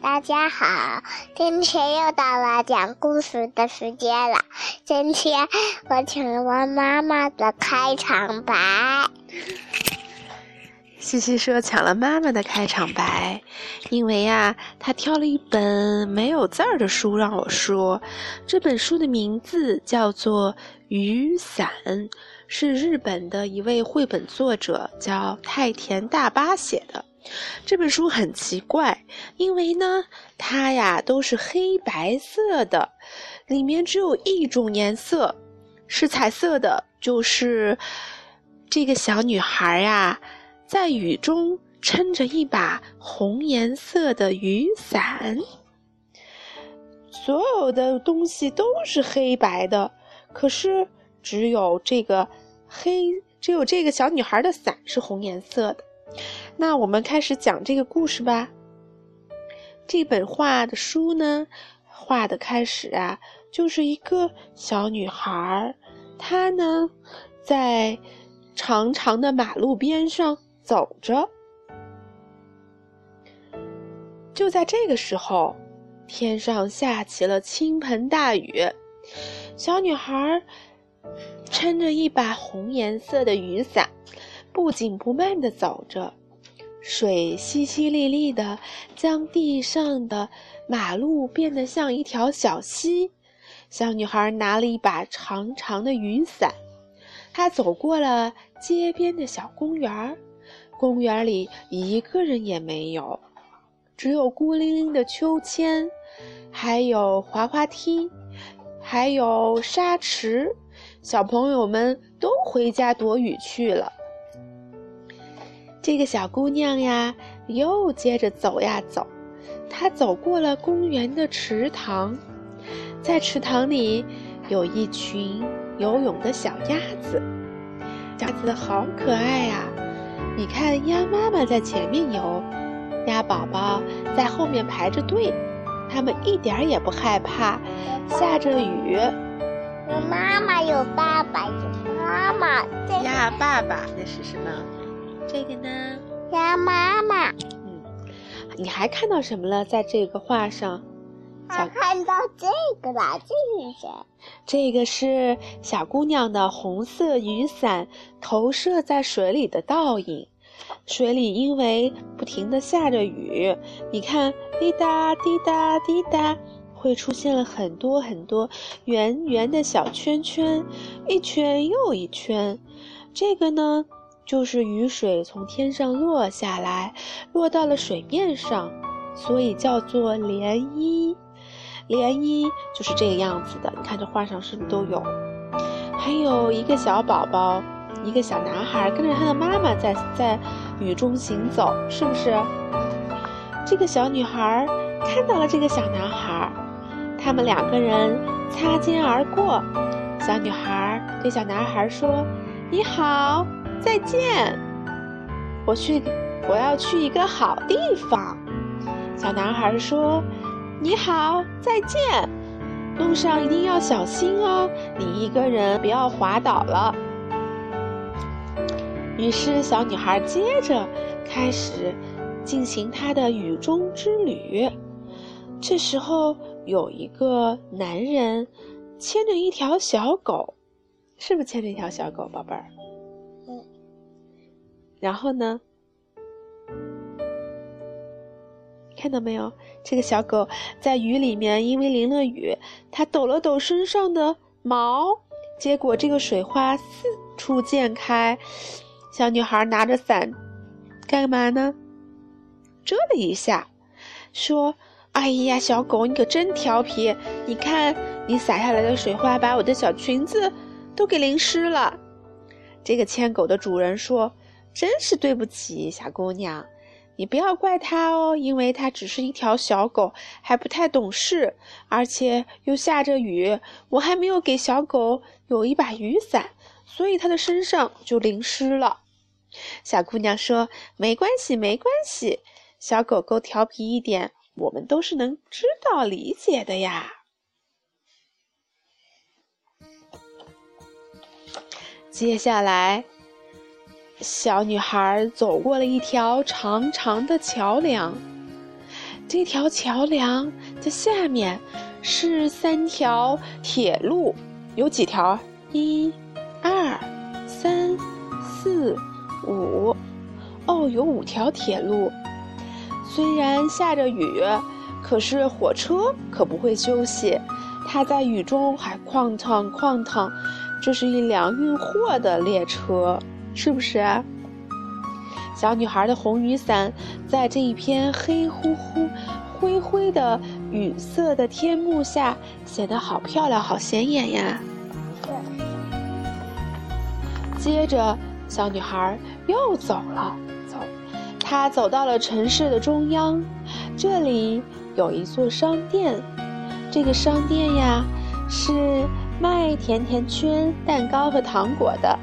大家好，今天又到了讲故事的时间了。今天我请了妈妈的开场白。西西说抢了妈妈的开场白，因为呀，他挑了一本没有字儿的书让我说。这本书的名字叫做《雨伞》，是日本的一位绘本作者叫太田大巴写的。这本书很奇怪，因为呢，它呀都是黑白色的，里面只有一种颜色是彩色的，就是这个小女孩呀。在雨中撑着一把红颜色的雨伞，所有的东西都是黑白的，可是只有这个黑，只有这个小女孩的伞是红颜色的。那我们开始讲这个故事吧。这本画的书呢，画的开始啊，就是一个小女孩，她呢在长长的马路边上。走着，就在这个时候，天上下起了倾盆大雨。小女孩撑着一把红颜色的雨伞，不紧不慢地走着，水淅淅沥沥的将地上的马路变得像一条小溪。小女孩拿了一把长长的雨伞，她走过了街边的小公园儿。公园里一个人也没有，只有孤零零的秋千，还有滑滑梯，还有沙池。小朋友们都回家躲雨去了。这个小姑娘呀，又接着走呀走，她走过了公园的池塘，在池塘里有一群游泳的小鸭子，鸭子好可爱呀。你看，鸭妈妈在前面游，鸭宝宝在后面排着队，它们一点也不害怕，下着雨。有妈妈，有爸爸，有妈妈。鸭爸爸，那是什么？这个呢？鸭妈妈。嗯，你还看到什么了？在这个画上，想看到这个了，这是谁？这个是小姑娘的红色雨伞投射在水里的倒影。水里因为不停的下着雨，你看滴答滴答滴答，会出现了很多很多圆圆的小圈圈，一圈又一圈。这个呢，就是雨水从天上落下来，落到了水面上，所以叫做涟漪。涟漪就是这个样子的，你看这画上是不是都有？还有一个小宝宝，一个小男孩跟着他的妈妈在在雨中行走，是不是？这个小女孩看到了这个小男孩，他们两个人擦肩而过。小女孩对小男孩说：“你好，再见。我去，我要去一个好地方。”小男孩说。你好，再见。路上一定要小心哦，你一个人不要滑倒了。于是，小女孩接着开始进行她的雨中之旅。这时候，有一个男人牵着一条小狗，是不是牵着一条小狗，宝贝儿？然后呢？看到没有？这个小狗在雨里面，因为淋了雨，它抖了抖身上的毛，结果这个水花四处溅开。小女孩拿着伞，干嘛呢？遮了一下，说：“哎呀，小狗，你可真调皮！你看，你洒下来的水花把我的小裙子都给淋湿了。”这个牵狗的主人说：“真是对不起，小姑娘。”你不要怪它哦，因为它只是一条小狗，还不太懂事，而且又下着雨。我还没有给小狗有一把雨伞，所以它的身上就淋湿了。小姑娘说：“没关系，没关系，小狗狗调皮一点，我们都是能知道、理解的呀。”接下来。小女孩走过了一条长长的桥梁，这条桥梁的下面是三条铁路，有几条？一、二、三、四、五。哦，有五条铁路。虽然下着雨，可是火车可不会休息，它在雨中还哐当哐当。这是一辆运货的列车，是不是？小女孩的红雨伞在这一片黑乎乎、灰灰的雨色的天幕下显得好漂亮、好显眼呀。接着，小女孩又走了，走，她走到了城市的中央，这里有一座商店，这个商店呀是。卖甜甜圈、蛋糕和糖果的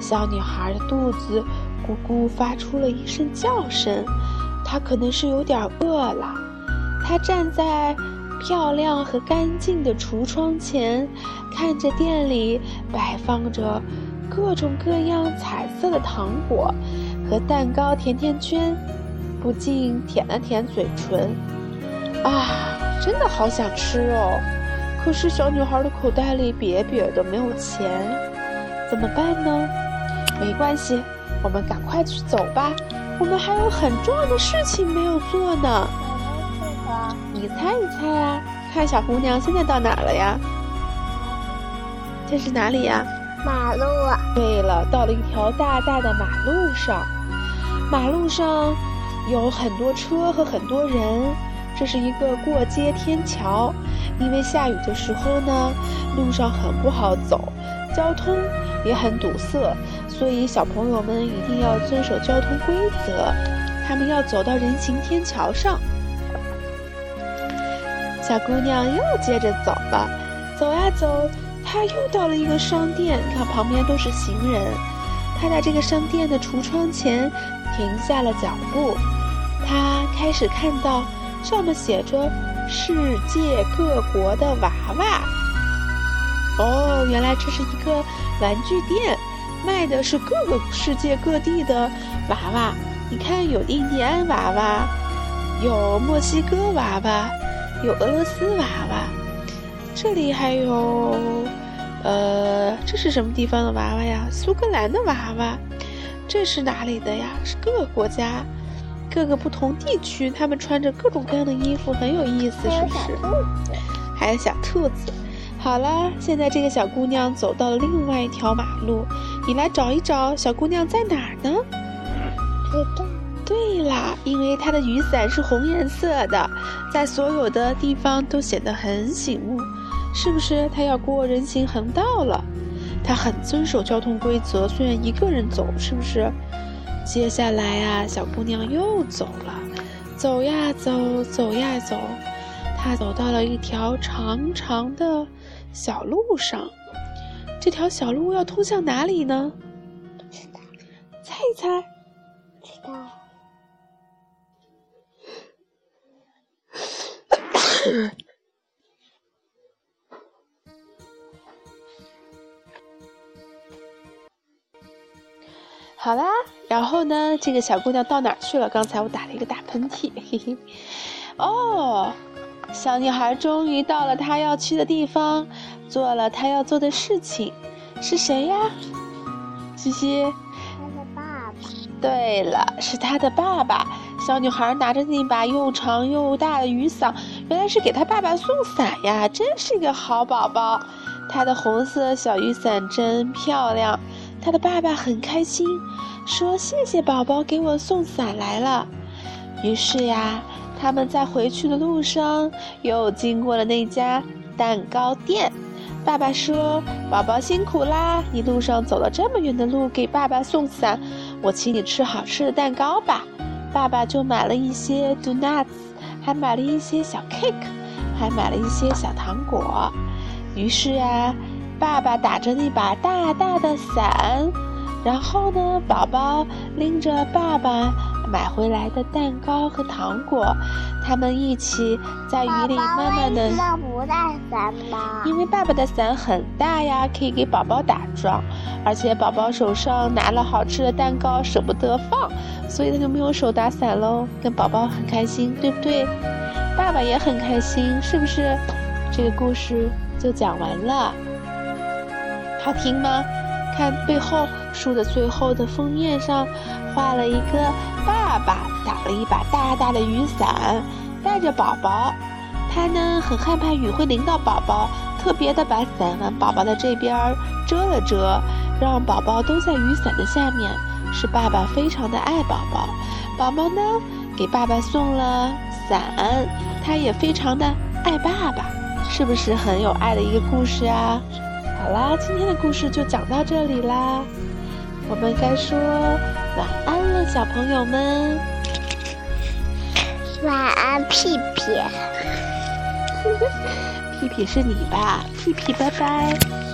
小女孩的肚子咕咕发出了一声叫声，她可能是有点饿了。她站在漂亮和干净的橱窗前，看着店里摆放着各种各样彩色的糖果和蛋糕、甜甜圈，不禁舔了舔嘴唇。啊，真的好想吃哦！可是小女孩的口袋里瘪瘪的，没有钱，怎么办呢？没关系，我们赶快去走吧。我们还有很重要的事情没有做呢。你猜一猜啊？看小姑娘现在到哪了呀？这是哪里呀？马路。对了，到了一条大大的马路上。马路上有很多车和很多人。这是一个过街天桥，因为下雨的时候呢，路上很不好走，交通也很堵塞，所以小朋友们一定要遵守交通规则。他们要走到人行天桥上。小姑娘又接着走了，走呀走，她又到了一个商店，看旁边都是行人，她在这个商店的橱窗前停下了脚步，她开始看到。上面写着“世界各国的娃娃”。哦，原来这是一个玩具店，卖的是各个世界各地的娃娃。你看，有印第安娃娃，有墨西哥娃娃，有俄罗斯娃娃。这里还有，呃，这是什么地方的娃娃呀？苏格兰的娃娃。这是哪里的呀？是各个国家。各个不同地区，他们穿着各种各样的衣服，很有意思，是不是？还有小兔子。好了，现在这个小姑娘走到了另外一条马路，你来找一找，小姑娘在哪儿呢？对啦，因为她的雨伞是红颜色的，在所有的地方都显得很醒目，是不是？她要过人行横道了，她很遵守交通规则，虽然一个人走，是不是？接下来啊，小姑娘又走了，走呀走，走呀走，她走到了一条长长的小路上。这条小路要通向哪里呢？不知道，猜一猜。知道。好啦，然后呢？这个小姑娘到哪儿去了？刚才我打了一个大喷嚏，嘿嘿。哦，小女孩终于到了她要去的地方，做了他要做的事情。是谁呀？西西。他的爸爸。对了，是他的爸爸。小女孩拿着那把又长又大的雨伞，原来是给她爸爸送伞呀！真是一个好宝宝。她的红色小雨伞真漂亮。他的爸爸很开心，说：“谢谢宝宝给我送伞来了。”于是呀，他们在回去的路上又经过了那家蛋糕店。爸爸说：“宝宝辛苦啦，一路上走了这么远的路给爸爸送伞，我请你吃好吃的蛋糕吧。”爸爸就买了一些 donuts，还买了一些小 cake，还买了一些小糖果。于是啊。爸爸打着那把大大的伞，然后呢，宝宝拎着爸爸买回来的蛋糕和糖果，他们一起在雨里慢慢的。爸爸不带伞吧？因为爸爸的伞很大呀，可以给宝宝打桩，而且宝宝手上拿了好吃的蛋糕，舍不得放，所以他就没有手打伞喽。跟宝宝很开心，对不对？爸爸也很开心，是不是？这个故事就讲完了，好听吗？看背后树的最后的封面上，画了一个爸爸打了一把大大的雨伞，带着宝宝。他呢很害怕雨会淋到宝宝，特别的把伞往宝宝的这边遮了遮，让宝宝都在雨伞的下面。是爸爸非常的爱宝宝，宝宝呢给爸爸送了伞，他也非常的爱爸爸，是不是很有爱的一个故事啊？好啦，今天的故事就讲到这里啦，我们该说晚安了，小朋友们。晚安，屁屁。屁屁是你吧？屁屁，拜拜。